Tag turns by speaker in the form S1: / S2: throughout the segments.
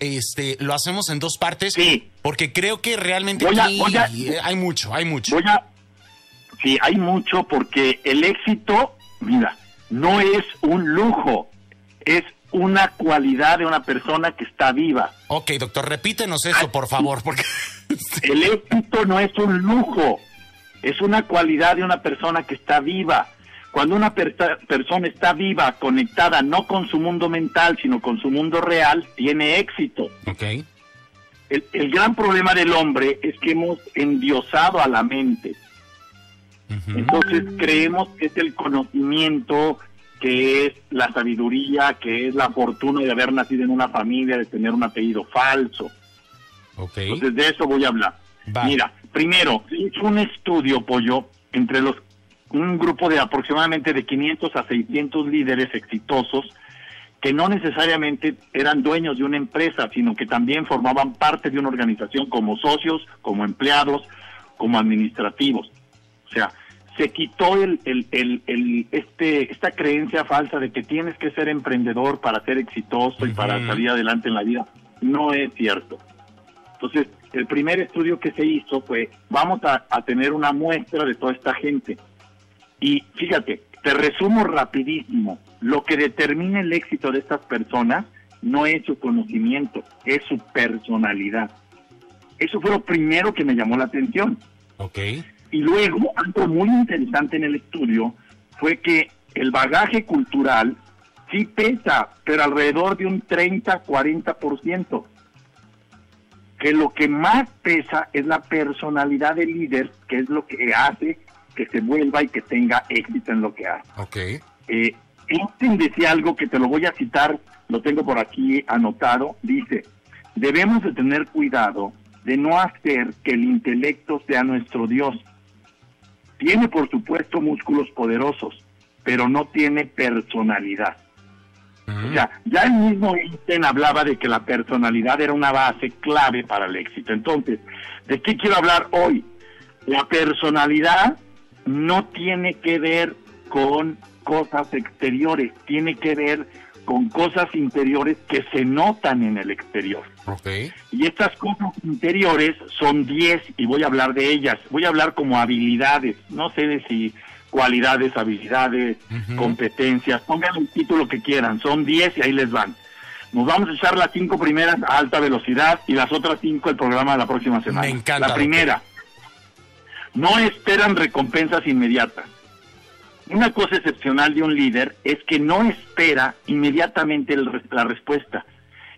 S1: este, lo hacemos en dos partes.
S2: Sí.
S1: Porque creo que realmente
S2: Voy a-
S1: aquí
S2: voy a-
S1: hay mucho, hay mucho.
S2: Voy a... Sí, hay mucho porque el éxito, mira, no es un lujo, es una cualidad de una persona que está viva.
S1: Ok, doctor, repítenos eso, por favor, porque...
S2: El éxito no es un lujo, es una cualidad de una persona que está viva. Cuando una persona está viva, conectada no con su mundo mental, sino con su mundo real, tiene éxito.
S1: ok.
S2: El, el gran problema del hombre es que hemos endiosado a la mente. Entonces creemos que es el conocimiento, que es la sabiduría, que es la fortuna de haber nacido en una familia, de tener un apellido falso.
S1: Ok.
S2: Entonces de eso voy a hablar. Mira, primero, hizo un estudio, Pollo, entre los un grupo de aproximadamente de 500 a 600 líderes exitosos que no necesariamente eran dueños de una empresa, sino que también formaban parte de una organización como socios, como empleados, como administrativos. O sea, se quitó el, el, el, el- este, esta creencia falsa de que tienes que ser emprendedor para ser exitoso y para salir adelante en la vida. No es cierto. Entonces, el primer estudio que se hizo fue, vamos a, a tener una muestra de toda esta gente. Y fíjate, te resumo rapidísimo, lo que determina el éxito de estas personas no es su conocimiento, es su personalidad. Eso fue lo primero que me llamó la atención.
S1: Ok.
S2: Y luego, algo muy interesante en el estudio fue que el bagaje cultural sí pesa, pero alrededor de un 30-40%. Que lo que más pesa es la personalidad del líder, que es lo que hace que se vuelva y que tenga éxito en lo que hace.
S1: Ok.
S2: Eh, Einstein decía algo que te lo voy a citar, lo tengo por aquí anotado, dice, debemos de tener cuidado de no hacer que el intelecto sea nuestro Dios. Tiene, por supuesto, músculos poderosos, pero no tiene personalidad. O sea, ya el mismo Einstein hablaba de que la personalidad era una base clave para el éxito. Entonces, ¿de qué quiero hablar hoy? La personalidad no tiene que ver con cosas exteriores, tiene que ver con cosas interiores que se notan en el exterior.
S1: Ok.
S2: Y estas cosas interiores son 10 y voy a hablar de ellas. Voy a hablar como habilidades, no sé de si cualidades, habilidades, competencias, pongan el título que quieran, son 10 y ahí les van. Nos vamos a echar las cinco primeras a alta velocidad y las otras cinco el programa de la próxima semana.
S1: Me encanta,
S2: La
S1: doctor.
S2: No esperan recompensas inmediatas. Una cosa excepcional de un líder es que no espera inmediatamente el la respuesta.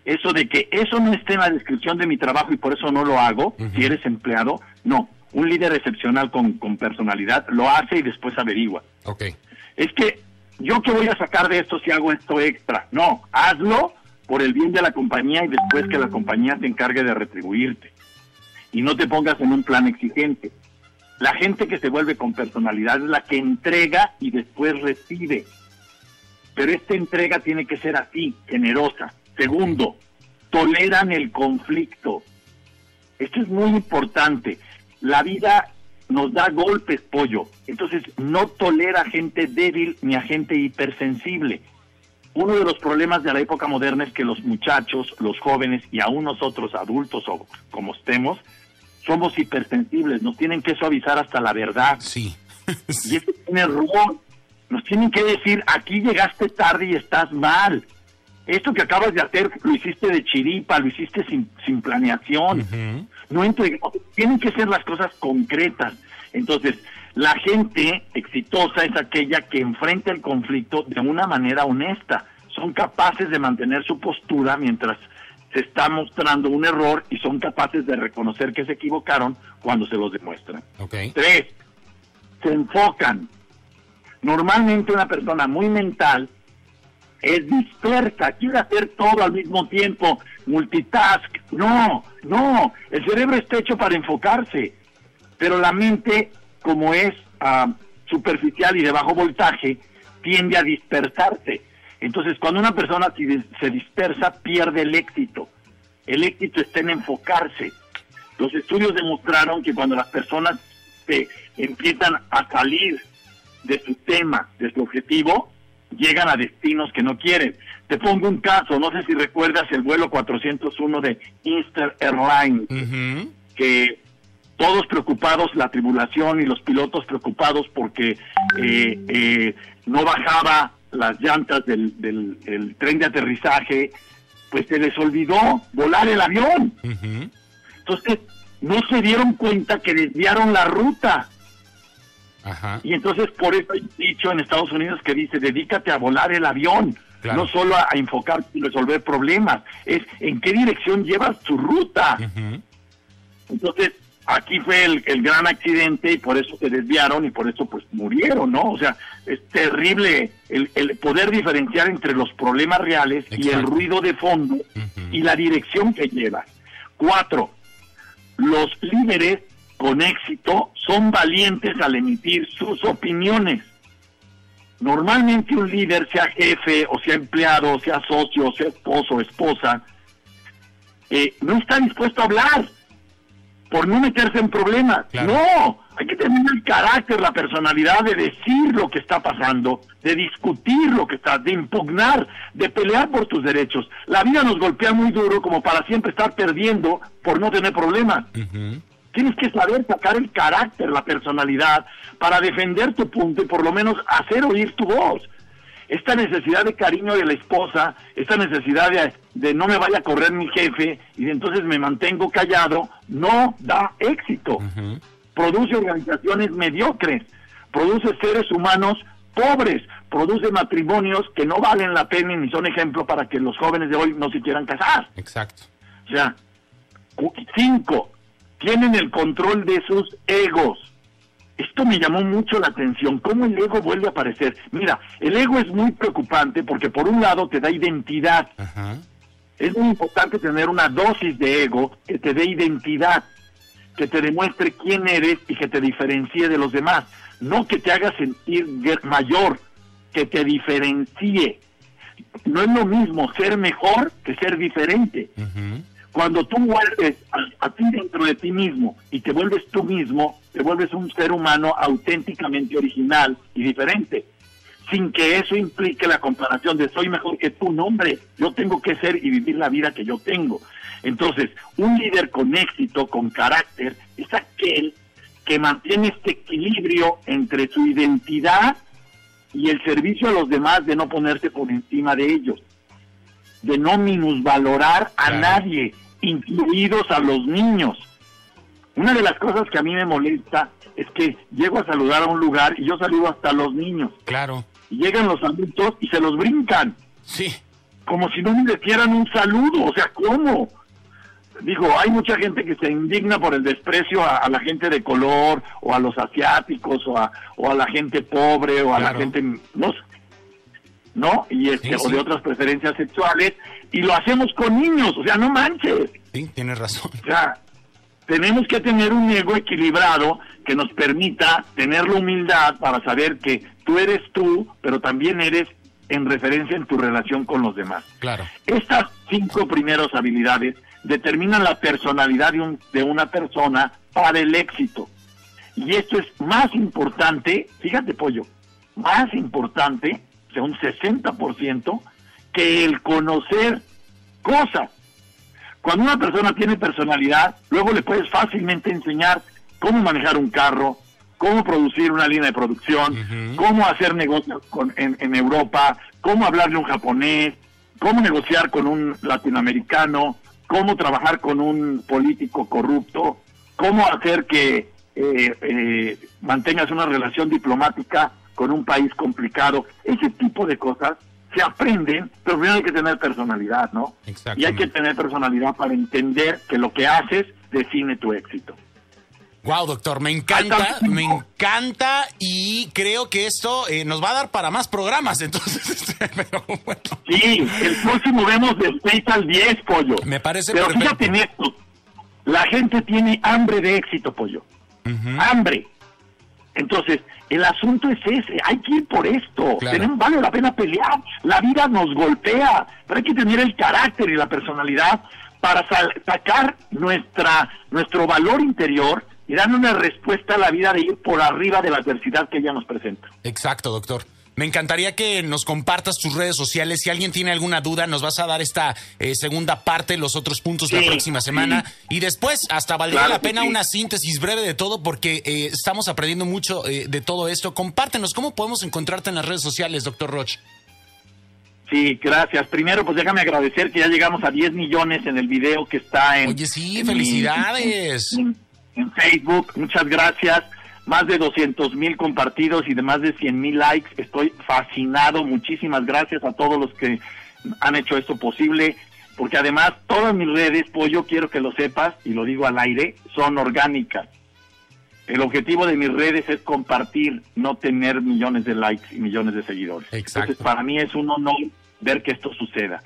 S2: Eso de que eso no esté en la descripción de mi trabajo y por eso no lo hago, si eres empleado, no. Un líder excepcional con, con personalidad lo hace y después averigua.
S1: Ok.
S2: Es que yo qué voy a sacar de esto si hago esto extra. No, hazlo por el bien de la compañía y después que la compañía se encargue de retribuirte. Y no te pongas en un plan exigente. La gente que se vuelve con personalidad es la que entrega y después recibe. Pero esta entrega tiene que ser así, generosa. Segundo, toleran el conflicto. Esto es muy importante. La vida nos da golpes, pollo. Entonces, no tolera gente débil ni a gente hipersensible. Uno de los problemas de la época moderna es que los muchachos, los jóvenes y aún nosotros adultos o como estemos, somos hipersensibles. Nos tienen que suavizar hasta la verdad.
S1: Sí.
S2: Y eso es un error. Nos tienen que decir, aquí llegaste tarde y estás mal. Esto que acabas de hacer lo hiciste de chiripa, lo hiciste sin, sin planeación. No entre- tienen que ser las cosas concretas. Entonces, la gente exitosa es aquella que enfrenta el conflicto de una manera honesta. Son capaces de mantener su postura mientras se está mostrando un error y son capaces de reconocer que se equivocaron cuando se los demuestran.
S1: Ok.
S2: Tres, se enfocan. Normalmente una persona muy mental es dispersa, quiere hacer todo al mismo tiempo, multitask. No, no, el cerebro está hecho para enfocarse, pero la mente, como es ah, superficial y de bajo voltaje, tiende a dispersarse. Entonces, cuando una persona se dis- se dispersa, pierde el éxito. El éxito está en enfocarse. Los estudios demostraron que cuando las personas se empiezan a salir de su tema, de su objetivo, llegan a destinos que no quieren. Te pongo un caso, no sé si recuerdas el vuelo 401 de Easter Airlines, que todos preocupados, la tribulación y los pilotos preocupados porque eh, eh, no bajaba las llantas del, del- tren de aterrizaje, pues se les olvidó volar el avión. Entonces, no se dieron cuenta que desviaron la ruta.
S1: Ajá.
S2: Y entonces, por eso hay dicho en Estados Unidos que dice, dedícate a volar el avión.
S1: Claro.
S2: No solo a, a enfocarte y resolver problemas, es en qué dirección llevas tu ruta. Entonces, aquí fue el, el gran accidente y por eso se desviaron y por eso pues murieron, ¿no? O sea, es terrible el, el poder diferenciar entre los problemas reales y el ruido de fondo y la dirección que lleva. Cuatro, los líderes con éxito son valientes al emitir sus opiniones. Normalmente un líder, sea jefe, o sea empleado, o sea socio, o sea esposo o esposa, eh, no está dispuesto a hablar por no meterse en problemas.
S1: Claro.
S2: No, hay que tener el carácter, la personalidad de decir lo que está pasando, de discutir lo que está, de impugnar, de pelear por tus derechos. La vida nos golpea muy duro como para siempre estar perdiendo por no tener problemas. Tienes que saber sacar el carácter, la personalidad, para defender tu punto y por lo menos hacer oír tu voz. Esta necesidad de cariño de la esposa, esta necesidad de, de no me vaya a correr mi jefe y de entonces me mantengo callado, no da éxito. Produce organizaciones mediocres, produce seres humanos pobres, produce matrimonios que no valen la pena ni son ejemplo para que los jóvenes de hoy no se quieran casar.
S1: Exacto.
S2: O sea, cinco, tienen el control de sus egos. Esto me llamó mucho la atención, cómo el ego vuelve a aparecer. Mira, el ego es muy preocupante porque por un lado te da identidad.
S1: Ajá.
S2: Es muy importante tener una dosis de ego que te dé identidad, que te demuestre quién eres y que te diferencie de los demás. No que te haga sentir mayor, que te diferencie. No es lo mismo ser mejor que ser diferente. Cuando tú vuelves a, a ti dentro de ti mismo y te vuelves tú mismo, te vuelves un ser humano auténticamente original y diferente. Sin que eso implique la comparación de soy mejor que tú, no hombre, yo tengo que ser y vivir la vida que yo tengo. Entonces, un líder con éxito, con carácter, es aquel que mantiene este equilibrio entre su identidad y el servicio a los demás de no ponerse por encima de ellos de no minusvalorar a
S1: Claro.
S2: nadie, incluidos a los niños. Una de las cosas que a mí me molesta es que llego a saludar a un lugar y yo saludo hasta a los niños.
S1: Claro.
S2: Y llegan los adultos y se los brincan,
S1: Sí.
S2: como si no me dieran un saludo. O sea, ¿cómo? Digo, hay mucha gente que se indigna por el desprecio a, a la gente de color, o a los asiáticos, o a, o a la gente pobre, o a
S1: Claro.
S2: la gente... No, ¿no? Y este,
S1: Sí,
S2: o de otras preferencias sexuales, y lo hacemos con niños, o sea, no manches.
S1: Sí, tienes razón.
S2: O sea, tenemos que tener un ego equilibrado que nos permita tener la humildad para saber que tú eres tú, pero también eres en referencia en tu relación con los demás.
S1: Claro.
S2: Estas cinco primeras habilidades determinan la personalidad de, un- de una persona para el éxito. Y esto es más importante, fíjate pollo, más importante, o sea, un 60%, que el conocer cosas. Cuando una persona tiene personalidad, luego le puedes fácilmente enseñar cómo manejar un carro, cómo producir una línea de producción, cómo hacer negocios con- en, en Europa, cómo hablarle a un japonés, cómo negociar con un latinoamericano, cómo trabajar con un político corrupto, cómo hacer que eh, eh, mantengas una relación diplomática con un país complicado. Ese tipo de cosas se aprenden, pero primero hay que tener personalidad, ¿no? Y hay que tener personalidad para entender que lo que haces define tu éxito.
S1: Wow, doctor, me encanta, me encanta y creo que esto eh, nos va a dar para más programas, entonces, pero bueno,
S2: Sí, el próximo vemos del 6 al 10, pollo.
S1: me parece
S2: Pero
S1: perfecto.
S2: fíjate en esto, la gente tiene hambre de éxito, pollo. Hambre. Entonces, el asunto es ese, hay que ir por esto,
S1: Claro.
S2: Tenemos- vale la pena pelear, la vida nos golpea, pero hay que tener el carácter y la personalidad para sacar nuestra, nuestro valor interior y darle una respuesta a la vida de ir por arriba de la adversidad que ella nos presenta.
S1: Exacto, doctor. Me encantaría que nos compartas tus redes sociales. Si alguien tiene alguna duda, nos vas a dar esta eh, segunda parte, los otros puntos la próxima semana. Y después, hasta valdría la pena una síntesis breve de todo, porque eh, estamos aprendiendo mucho eh, de todo esto. Compártenos, ¿cómo podemos encontrarte en las redes sociales, doctor Roche?
S2: Sí, gracias. Primero, pues déjame agradecer que ya llegamos a 10 millones en el video que está en...
S1: Oye, sí, felicidades.
S2: en, Facebook, muchas gracias. Más de 200 mil compartidos y de más de 100 mil likes. Estoy fascinado. Muchísimas gracias a todos los que han hecho esto posible. Porque además todas mis redes, Pollo, quiero que lo sepas y lo digo al aire, son orgánicas. El objetivo de mis redes es compartir, no tener millones de likes y millones de seguidores. Entonces, para mí es un honor ver que esto suceda.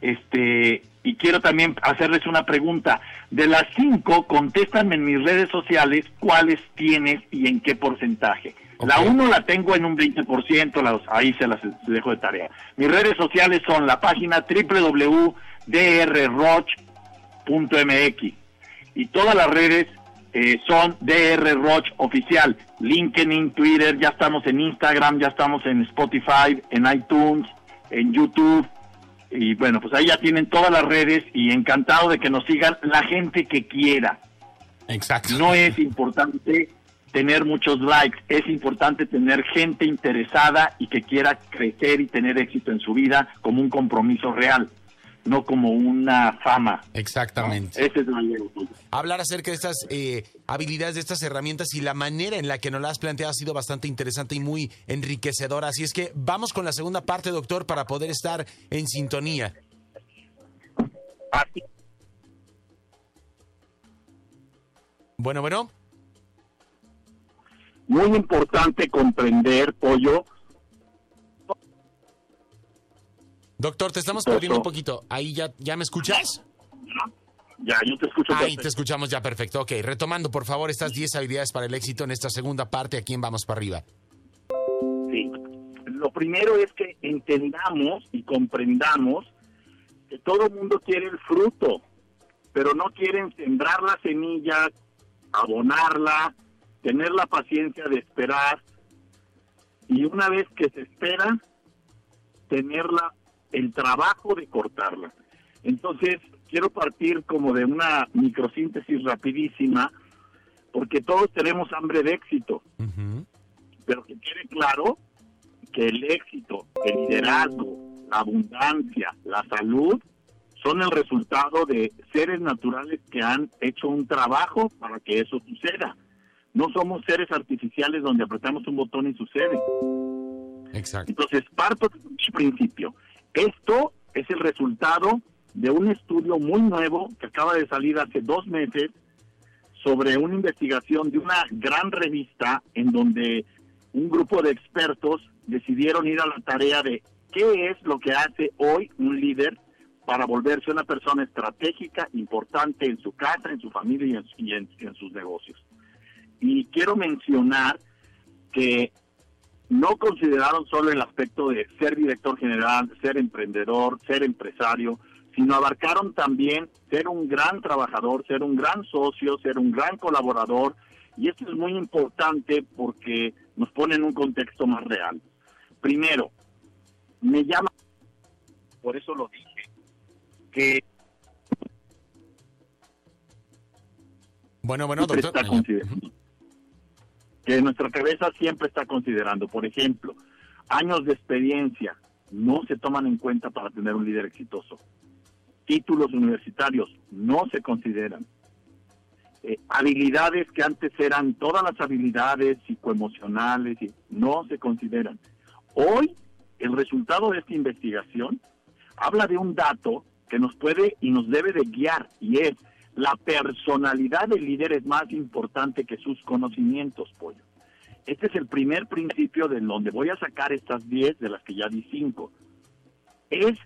S2: Este, y quiero también hacerles una pregunta. De las cinco, contéstame en mis redes sociales cuáles tienes y en qué porcentaje. La uno la tengo en un 20%, la ahí se las dejo de tarea. Mis redes sociales son la página www.drroch.mx y todas las redes eh, son DR Roch Oficial, LinkedIn, Twitter, ya estamos en Instagram, ya estamos en Spotify, en iTunes, en YouTube. Y bueno, pues ahí ya tienen todas las redes y encantado de que nos sigan la gente que quiera.
S1: Exacto.
S2: No es importante tener muchos likes, es importante tener gente interesada y que quiera crecer y tener éxito en su vida como un compromiso real no como una fama.
S1: Exactamente.
S2: Ese es el
S1: Hablar acerca de estas eh, habilidades, de estas herramientas y la manera en la que nos las has planteado ha sido bastante interesante y muy enriquecedora. Así es que vamos con la segunda parte, doctor, para poder estar en sintonía. Bueno, bueno.
S2: Muy importante comprender, Pollo,
S1: Doctor, te estamos perdiendo un poquito. Ahí ya, ¿ya me escuchas?
S2: Ya, yo te escucho.
S1: Ahí te escuchamos ya, perfecto. Ok, retomando, por favor, estas 10 habilidades para el éxito en esta segunda parte, aquí en Vamos para Arriba.
S2: Sí. Lo primero es que entendamos y comprendamos que todo el mundo quiere el fruto, pero no quieren sembrar la semilla, abonarla, tener la paciencia de esperar y una vez que se espera, tenerla el trabajo de cortarla. Entonces, quiero partir como de una microsíntesis rapidísima, porque todos tenemos hambre de éxito, pero que quede claro que el éxito, el liderazgo, la abundancia, la salud, son el resultado de seres naturales que han hecho un trabajo para que eso suceda. No somos seres artificiales donde apretamos un botón y sucede.
S1: Exacto.
S2: Entonces, parto de un principio. Esto es el resultado de un estudio muy nuevo que acaba de salir hace dos meses sobre una investigación de una gran revista en donde un grupo de expertos decidieron ir a la tarea de qué es lo que hace hoy un líder para volverse una persona estratégica, importante en su casa, en su familia y en, sus negocios. Y quiero mencionar que no consideraron solo el aspecto de ser director general, ser emprendedor, ser empresario, sino abarcaron también ser un gran trabajador, ser un gran socio, ser un gran colaborador. Y esto es muy importante porque nos pone en un contexto más real. Primero, me llama, por eso lo dije, que...
S1: Bueno, bueno, doctor
S2: que nuestra cabeza siempre está considerando. Por ejemplo, años de experiencia no se toman en cuenta para tener un líder exitoso. Títulos universitarios no se consideran. Eh, habilidades que antes eran todas las habilidades psicoemocionales no se consideran. Hoy el resultado de esta investigación habla de un dato que nos puede y nos debe de guiar y es la personalidad del líder es más importante que sus conocimientos, pollo. Este es el primer principio de donde voy a sacar estas 10 de las que ya di 5. Es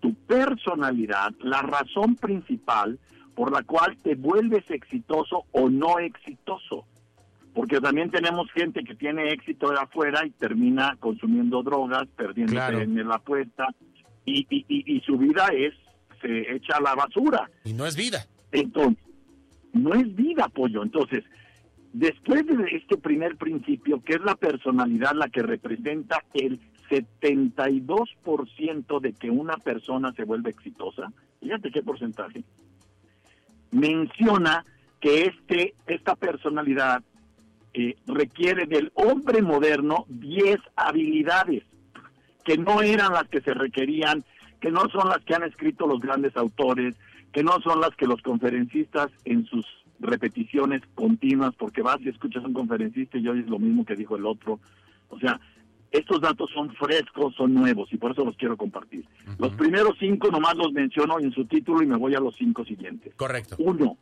S2: tu personalidad la razón principal por la cual te vuelves exitoso o no exitoso. Porque también tenemos gente que tiene éxito de afuera y termina consumiendo drogas, perdiendo en la apuesta, y, y, y, y su vida es, se echa a la basura.
S1: Y no es vida.
S2: Entonces, no es vida, pollo. Entonces, después de este primer principio, que es la personalidad la que representa el 72% de que una persona se vuelve exitosa, fíjate qué porcentaje, menciona que este, esta personalidad eh, requiere del hombre moderno 10 habilidades que no eran las que se requerían, que no son las que han escrito los grandes autores, que no son las que los conferencistas en sus repeticiones continuas, porque vas y escuchas a un conferencista y oyes lo mismo que dijo el otro. O sea, estos datos son frescos, son nuevos y por eso los quiero compartir. Los primeros cinco nomás los menciono en su título y me voy a los cinco siguientes.
S1: Correcto.
S2: Uno,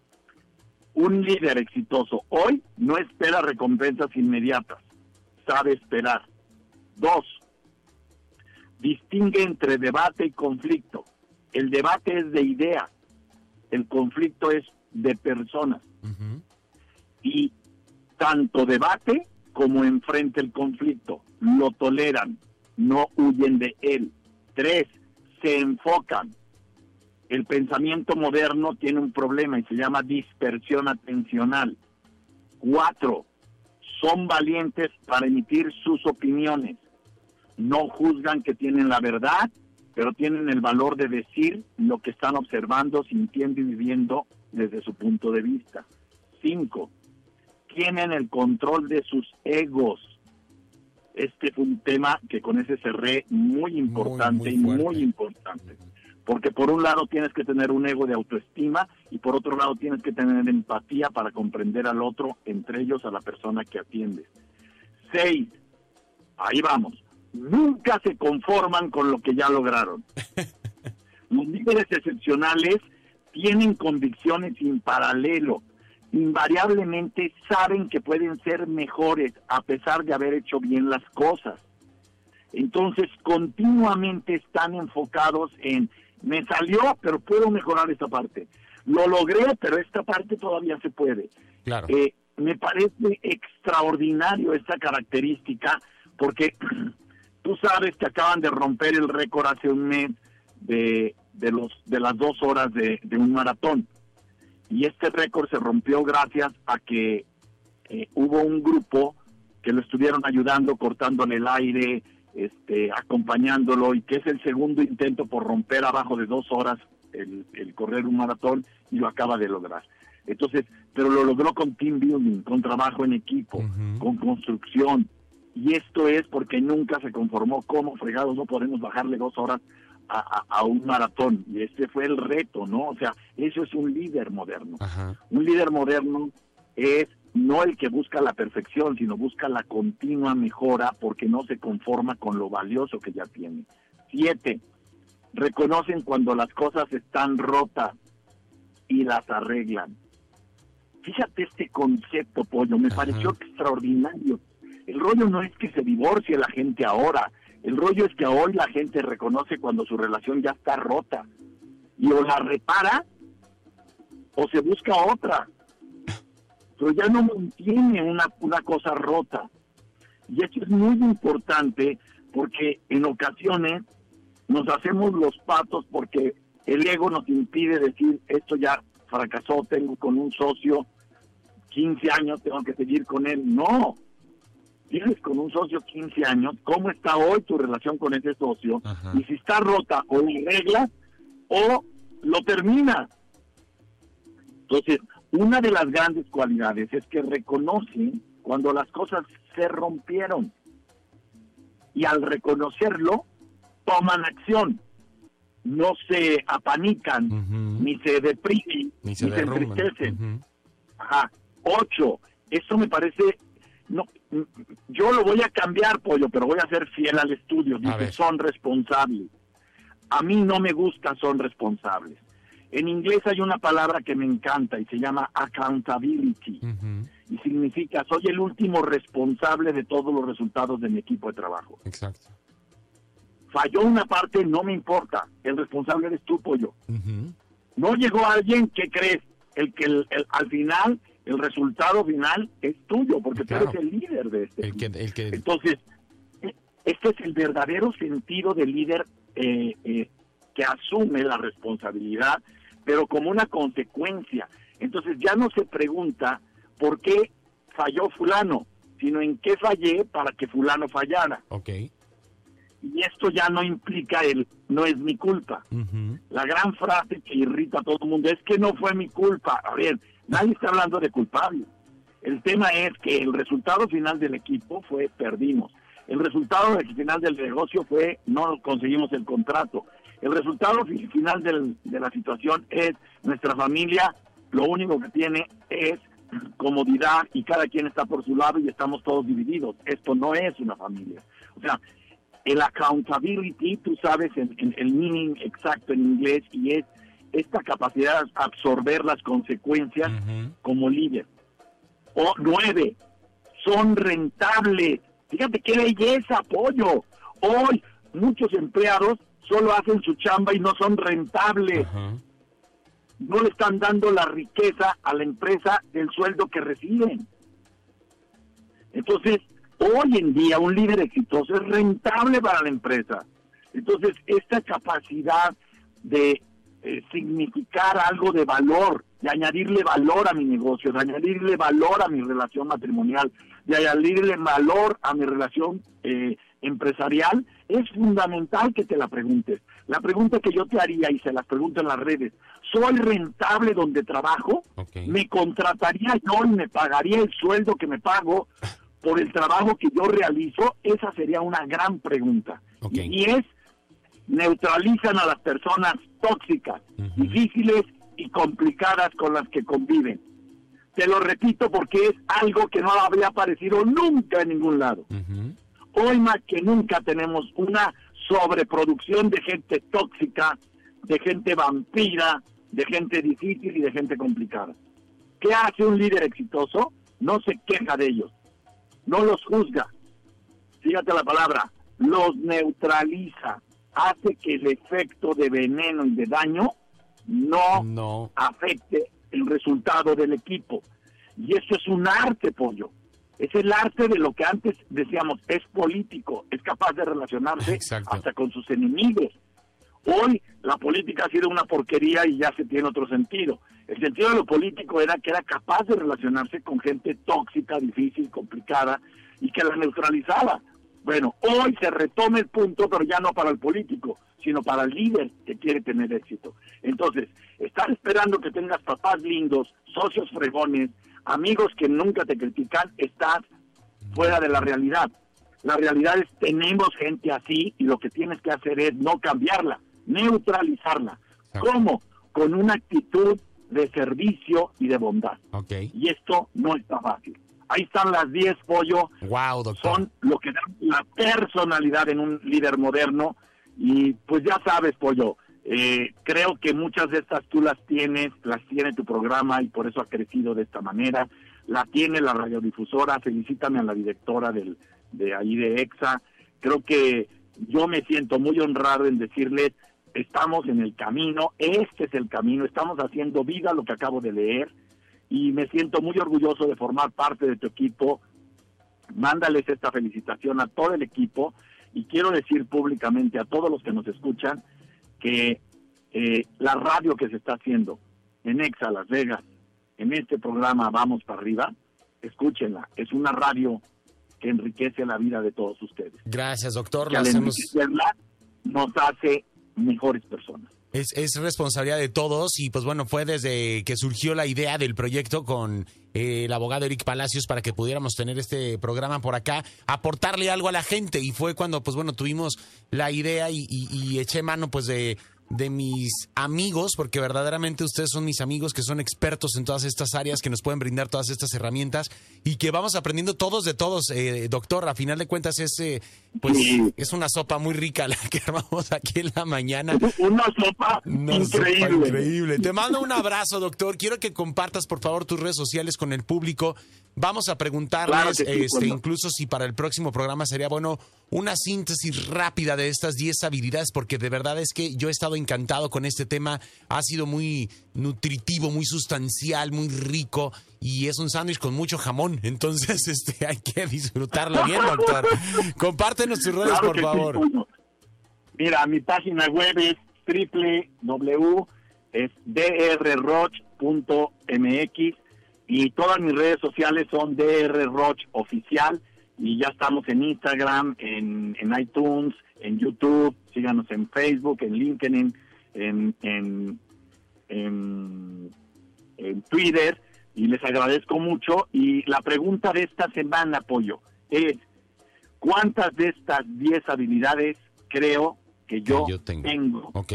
S2: un líder exitoso hoy no espera recompensas inmediatas, sabe esperar. Dos, distingue entre debate y conflicto. El debate es de ideas, el conflicto es de personas. Y tanto debate como enfrente el conflicto, lo toleran, no huyen de él. Tres, se enfocan, el pensamiento moderno tiene un problema y se llama dispersión atencional. Cuatro, son valientes para emitir sus opiniones. No juzgan que tienen la verdad, pero tienen el valor de decir lo que están observando, sintiendo y viviendo desde su punto de vista. Cinco, tienen el control de sus egos. Este fue un tema que con ese cerré muy importante y muy importante. Porque por un lado tienes que tener un ego de autoestima y por otro lado tienes que tener empatía para comprender al otro, entre ellos a la persona que atiendes. Seis, ahí vamos, nunca se conforman con lo que ya lograron. Los líderes excepcionales tienen convicciones sin paralelo. Invariablemente saben que pueden ser mejores a pesar de haber hecho bien las cosas. Entonces, continuamente están enfocados en me salió, pero puedo mejorar esta parte. Lo logré, pero esta parte todavía se puede.
S1: Claro.
S2: Eh, me parece extraordinario esta característica porque tú sabes que acaban de romper el récord hace un mes de, de, los, de las dos horas de, un maratón. Y este récord se rompió gracias a que eh, hubo un grupo que lo estuvieron ayudando, cortándole el aire, este, acompañándolo y que es el segundo intento por romper abajo de dos horas el, correr un maratón y lo acaba de lograr. Entonces, pero lo logró con team building, con trabajo en equipo, con construcción. Y esto es porque nunca se conformó como fregados, no podemos bajarle dos horas a, a, un maratón. Y este fue el reto, ¿no? O sea, eso es un líder moderno. Un líder moderno es no el que busca la perfección, sino busca la continua mejora porque no se conforma con lo valioso que ya tiene. Siete, reconocen cuando las cosas están rotas y las arreglan. Fíjate este concepto, Pollo, me pareció extraordinario. El rollo no es que se divorcie la gente ahora, el rollo es que hoy la gente reconoce cuando su relación ya está rota y o la repara o se busca otra pero ya no mantiene una, una cosa rota. Y esto es muy importante porque en ocasiones nos hacemos los patos porque el ego nos impide decir, esto ya fracasó, tengo con un socio 15 años, tengo que seguir con él. No, tienes con un socio 15 años, ¿cómo está hoy tu relación con ese socio? Y si está rota, o lo arreglas o lo terminas. Entonces, una de las grandes cualidades es que reconocen cuando las cosas se rompieron y al reconocerlo toman acción. No se apanican, ni se deprimen, ni se, entristecen. Ajá. Ocho, eso me parece, no, yo lo voy a cambiar, pollo, pero voy a ser fiel al estudio. Dice, son responsables. A mí no me gusta, son responsables. En inglés hay una palabra que me encanta y se llama accountability. Y significa, soy el último responsable de todos los resultados de mi equipo de trabajo.
S1: Exacto.
S2: Falló una parte, no me importa. El responsable eres tú, pollo. No llegó alguien, ¿qué crees? El que al final, el resultado final es tuyo, porque tú eres el líder de este.
S1: El que,
S2: Entonces, este es el verdadero sentido de líder eh, eh, que asume la responsabilidad pero como una consecuencia. Entonces ya no se pregunta por qué falló fulano, sino en qué fallé para que fulano fallara.
S1: Ok.
S2: y esto ya no implica el no es mi culpa. La gran frase que irrita a todo el mundo es que no fue mi culpa. A ver, nadie está hablando de culpable. El tema es que el resultado final del equipo fue perdimos. El resultado final del negocio fue no conseguimos el contrato. El resultado final de la situación es nuestra familia lo único que tiene es comodidad y cada quien está por su lado y estamos todos divididos. Esto no es una familia. O sea, el accountability, tú sabes en, el meaning exacto en inglés y es esta capacidad de absorber las consecuencias como líder. O nueve, son rentables. Fíjate qué belleza, apoyo. Hoy muchos empleados solo hacen su chamba y no son rentables. No le están dando la riqueza a la empresa del sueldo que reciben. Entonces, hoy en día un líder exitoso es rentable para la empresa. Entonces, esta capacidad de eh, significar algo de valor, de añadirle valor a mi negocio, de añadirle valor a mi relación matrimonial, de añadirle valor a mi relación eh, empresarial, es fundamental que te la preguntes. La pregunta que yo te haría y se las pregunto en las redes, ¿soy rentable donde trabajo? ¿Me contrataría yo y me pagaría el sueldo que me pago por el trabajo que yo realizo? Esa sería una gran pregunta. Y es, neutralizan a las personas tóxicas, difíciles y complicadas con las que conviven. Te lo repito porque es algo que no había aparecido nunca en ningún lado. Hoy más que nunca tenemos una sobreproducción de gente tóxica, de gente vampira, de gente difícil y de gente complicada. ¿Qué hace un líder exitoso? No se queja de ellos, no los juzga. Fíjate la palabra, los neutraliza, hace que el efecto de veneno y de daño no, no. afecte el resultado del equipo. Y eso es un arte, pollo. Es el arte de lo que antes decíamos, es político, es capaz de relacionarse hasta con sus enemigos. Hoy la política ha sido una porquería y ya se tiene otro sentido. El sentido de lo político era que era capaz de relacionarse con gente tóxica, difícil, complicada y que la neutralizaba. Bueno, hoy se retoma el punto, pero ya no para el político, sino para el líder que quiere tener éxito. Entonces, estar esperando que tengas papás lindos, socios fregones, amigos que nunca te critican, estás fuera de la realidad. La realidad es tenemos gente así y lo que tienes que hacer es no cambiarla, neutralizarla. ¿Cómo? Con una actitud de servicio y de bondad. Y esto no está fácil. Ahí están las 10 pollo.
S1: Wow, doctor.
S2: Son lo que da la personalidad en un líder moderno. Y pues ya sabes, pollo, eh, creo que muchas de estas tú las tienes, las tiene tu programa y por eso ha crecido de esta manera. La tiene la radiodifusora, felicítame a la directora del, de ahí de EXA. Creo que yo me siento muy honrado en decirles, estamos en el camino, este es el camino, estamos haciendo vida lo que acabo de leer y me siento muy orgulloso de formar parte de tu equipo. Mándales esta felicitación a todo el equipo y quiero decir públicamente a todos los que nos escuchan que eh, la radio que se está haciendo en Exa Las Vegas, en este programa Vamos para arriba, escúchenla. Es una radio que enriquece la vida de todos ustedes.
S1: Gracias, doctor.
S2: Que nos hace mejores personas.
S1: Es, es, responsabilidad de todos y pues bueno, fue desde que surgió la idea del proyecto con eh, el abogado Eric Palacios para que pudiéramos tener este programa por acá, aportarle algo a la gente. Y fue cuando pues bueno, tuvimos la idea y, y eché mano pues de de mis amigos, porque verdaderamente ustedes son mis amigos que son expertos en todas estas áreas, que nos pueden brindar todas estas herramientas y que vamos aprendiendo todos de todos, eh, doctor. A final de cuentas es, eh, pues, es una sopa muy rica la que armamos aquí en la mañana.
S2: Una sopa increíble.
S1: increíble. Te mando un abrazo, doctor. Quiero que compartas, por favor, tus redes sociales con el público. Vamos a preguntarles, este, incluso si para el próximo programa sería bueno una síntesis rápida de estas 10 habilidades, porque de verdad es que yo he estado encantado con este tema. Ha sido muy nutritivo, muy sustancial, muy rico y es un sándwich con mucho jamón. Entonces, este, hay que disfrutarlo bien, doctor. Compártenos tus redes, por favor.
S2: Mira, mi página web es www.drroch.mx y todas mis redes sociales son DR Roch Oficial y ya estamos en Instagram, en, en iTunes, en YouTube, síganos en Facebook, en LinkedIn, en, en, en, en Twitter y les agradezco mucho. Y la pregunta de esta semana, Pollo, es, ¿cuántas de estas 10 habilidades creo que yo, tengo?
S1: Ok.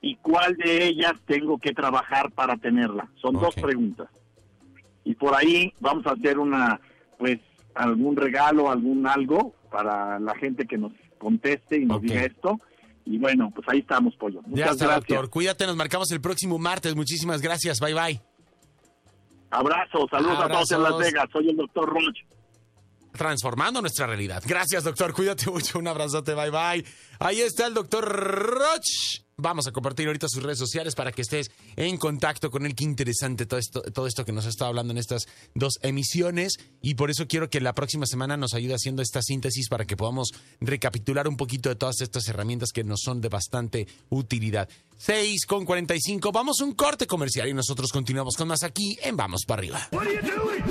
S2: ¿Y cuál de ellas tengo que trabajar para tenerla? Son dos preguntas. Y por ahí vamos a hacer una, pues, algún regalo, algún algo para la gente que nos conteste y nos diga esto. Y bueno, pues ahí estamos, Pollo. Muchas
S1: ya gracias. doctor. Cuídate, nos marcamos el próximo martes. Muchísimas gracias. Bye, bye.
S2: Abrazos, saludos a todos en Las Vegas. Soy el doctor Roch.
S1: Transformando nuestra realidad. Gracias, doctor. Cuídate mucho. Un abrazote. Bye, bye. Ahí está el doctor Roch. Vamos a compartir ahorita sus redes sociales para que estés en contacto con él. Qué interesante todo esto, todo esto que nos ha estado hablando en estas dos emisiones. Y por eso quiero que la próxima semana nos ayude haciendo esta síntesis para que podamos recapitular un poquito de todas estas herramientas que nos son de bastante utilidad. 6 con 45. Vamos a un corte comercial y nosotros continuamos con más aquí en Vamos para arriba.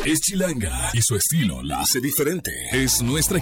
S3: Es Chilanga y su estilo la hace diferente. Es nuestra